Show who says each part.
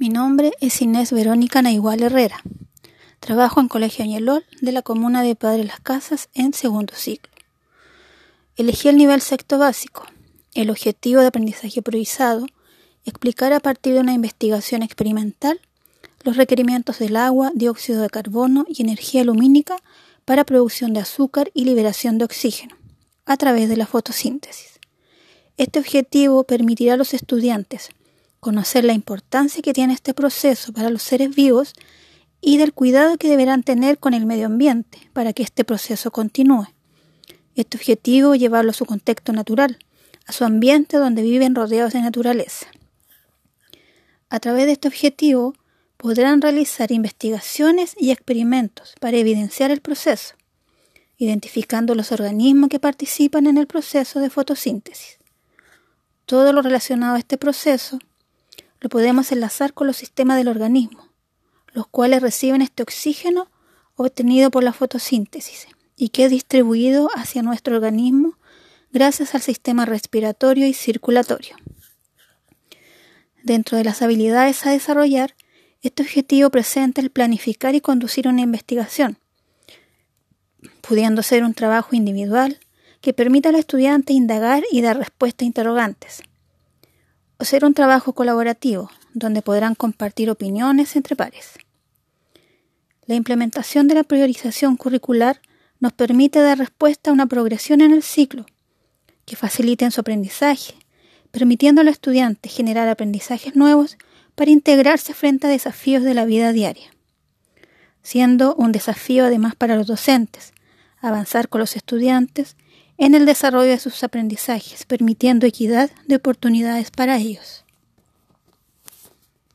Speaker 1: Mi nombre es Inés Verónica Naigual Herrera. Trabajo en Colegio Añelol de la comuna de Padre Las Casas en segundo ciclo. Elegí el nivel sexto básico. El objetivo de aprendizaje improvisado, explicar a partir de una investigación experimental los requerimientos del agua, dióxido de carbono y energía lumínica para producción de azúcar y liberación de oxígeno a través de la fotosíntesis. Este objetivo permitirá a los estudiantes conocer la importancia que tiene este proceso para los seres vivos y del cuidado que deberán tener con el medio ambiente para que este proceso continúe. Este objetivo es llevarlo a su contexto natural, a su ambiente donde viven rodeados de naturaleza. A través de este objetivo podrán realizar investigaciones y experimentos para evidenciar el proceso, identificando los organismos que participan en el proceso de fotosíntesis. Todo lo relacionado a este proceso lo podemos enlazar con los sistemas del organismo, los cuales reciben este oxígeno obtenido por la fotosíntesis y que es distribuido hacia nuestro organismo gracias al sistema respiratorio y circulatorio. Dentro de las habilidades a desarrollar, este objetivo presenta el planificar y conducir una investigación, pudiendo ser un trabajo individual que permita al estudiante indagar y dar respuesta a interrogantes, o ser un trabajo colaborativo, donde podrán compartir opiniones entre pares. La implementación de la priorización curricular nos permite dar respuesta a una progresión en el ciclo, que facilite su aprendizaje, permitiendo al estudiante generar aprendizajes nuevos para integrarse frente a desafíos de la vida diaria, siendo un desafío además para los docentes, avanzar con los estudiantes en el desarrollo de sus aprendizajes, permitiendo equidad de oportunidades para ellos.